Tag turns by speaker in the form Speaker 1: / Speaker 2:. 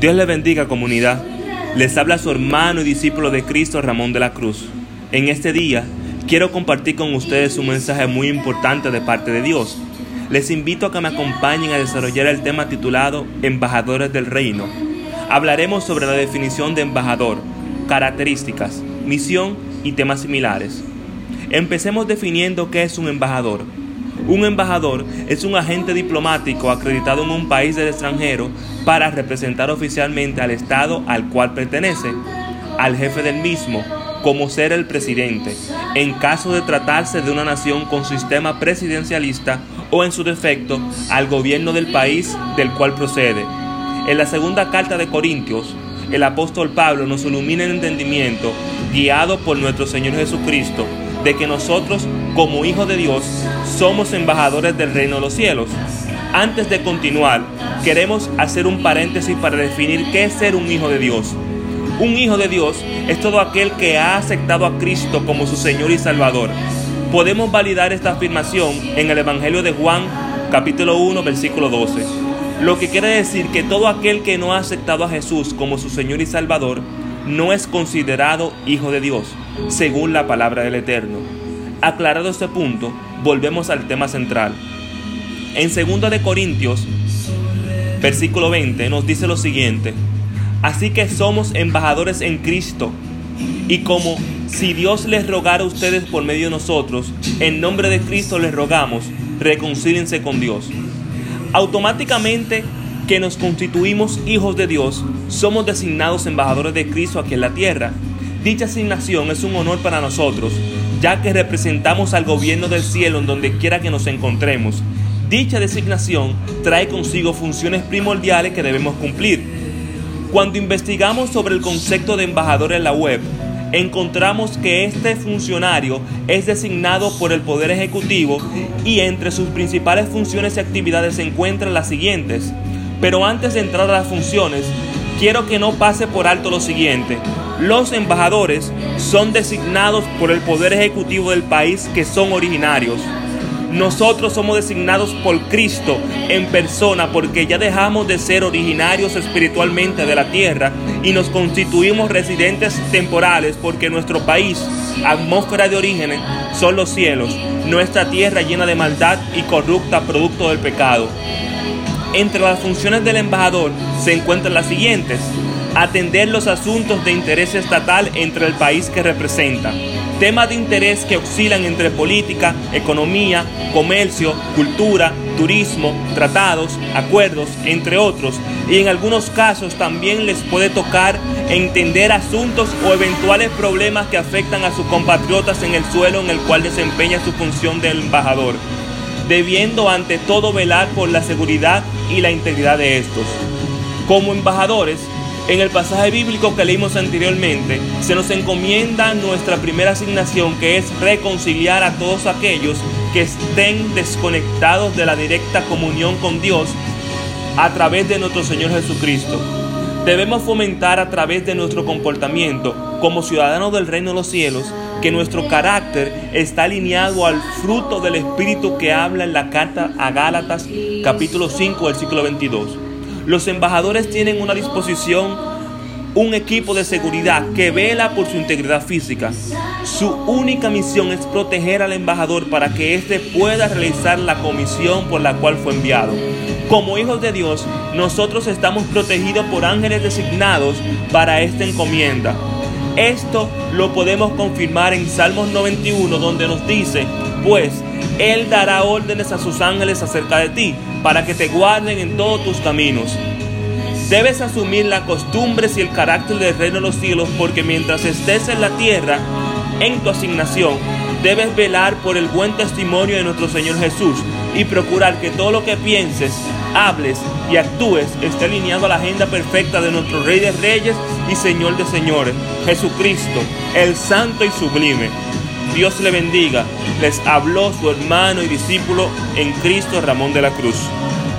Speaker 1: Dios le bendiga comunidad. Les habla su hermano y discípulo de Cristo Ramón de la Cruz. En este día quiero compartir con ustedes un mensaje muy importante de parte de Dios. Les invito a que me acompañen a desarrollar el tema titulado Embajadores del Reino. Hablaremos sobre la definición de embajador, características, misión y temas similares. Empecemos definiendo qué es un embajador. Un embajador es un agente diplomático acreditado en un país del extranjero para representar oficialmente al Estado al cual pertenece, al jefe del mismo, como ser el presidente, en caso de tratarse de una nación con sistema presidencialista o en su defecto al gobierno del país del cual procede. En la segunda carta de Corintios, el apóstol Pablo nos ilumina el entendimiento, guiado por nuestro Señor Jesucristo, de que nosotros, como hijos de Dios, somos embajadores del reino de los cielos. Antes de continuar, queremos hacer un paréntesis para definir qué es ser un hijo de Dios. Un hijo de Dios es todo aquel que ha aceptado a Cristo como su Señor y Salvador. Podemos validar esta afirmación en el Evangelio de Juan, capítulo 1, versículo 12. Lo que quiere decir que todo aquel que no ha aceptado a Jesús como su Señor y Salvador no es considerado hijo de Dios, según la palabra del Eterno. Aclarado este punto, volvemos al tema central. En 2 de Corintios, versículo 20, nos dice lo siguiente: Así que somos embajadores en Cristo, y como si Dios les rogara a ustedes por medio de nosotros, en nombre de Cristo les rogamos, reconcíliense con Dios. Automáticamente que nos constituimos hijos de Dios, somos designados embajadores de Cristo aquí en la tierra. Dicha asignación es un honor para nosotros, ya que representamos al gobierno del cielo en donde quiera que nos encontremos. Dicha designación trae consigo funciones primordiales que debemos cumplir. Cuando investigamos sobre el concepto de embajador en la web, encontramos que este funcionario es designado por el Poder Ejecutivo y entre sus principales funciones y actividades se encuentran las siguientes. Pero antes de entrar a las funciones, quiero que no pase por alto lo siguiente. Los embajadores son designados por el Poder Ejecutivo del país que son originarios. Nosotros somos designados por Cristo en persona porque ya dejamos de ser originarios espiritualmente de la tierra y nos constituimos residentes temporales porque nuestro país, atmósfera de orígenes, son los cielos, nuestra tierra llena de maldad y corrupta producto del pecado. Entre las funciones del embajador se encuentran las siguientes. Atender los asuntos de interés estatal entre el país que representa. Temas de interés que oscilan entre política, economía, comercio, cultura, turismo, tratados, acuerdos, entre otros. Y en algunos casos también les puede tocar entender asuntos o eventuales problemas que afectan a sus compatriotas en el suelo en el cual desempeña su función de embajador debiendo ante todo velar por la seguridad y la integridad de estos. Como embajadores, en el pasaje bíblico que leímos anteriormente, se nos encomienda nuestra primera asignación que es reconciliar a todos aquellos que estén desconectados de la directa comunión con Dios a través de nuestro Señor Jesucristo. Debemos fomentar a través de nuestro comportamiento como ciudadanos del reino de los cielos que nuestro carácter está alineado al fruto del Espíritu que habla en la carta a Gálatas capítulo 5 versículo 22. Los embajadores tienen una disposición, un equipo de seguridad que vela por su integridad física. Su única misión es proteger al embajador para que éste pueda realizar la comisión por la cual fue enviado. Como hijos de Dios, nosotros estamos protegidos por ángeles designados para esta encomienda. Esto lo podemos confirmar en Salmos 91, donde nos dice, pues Él dará órdenes a sus ángeles acerca de ti, para que te guarden en todos tus caminos. Debes asumir las costumbres y el carácter del reino de los cielos, porque mientras estés en la tierra, en tu asignación, debes velar por el buen testimonio de nuestro Señor Jesús y procurar que todo lo que pienses, hables y actúes esté alineado a la agenda perfecta de nuestro Rey de Reyes y Señor de Señores, Jesucristo, el Santo y Sublime. Dios le bendiga. Les habló su hermano y discípulo en Cristo Ramón de la Cruz.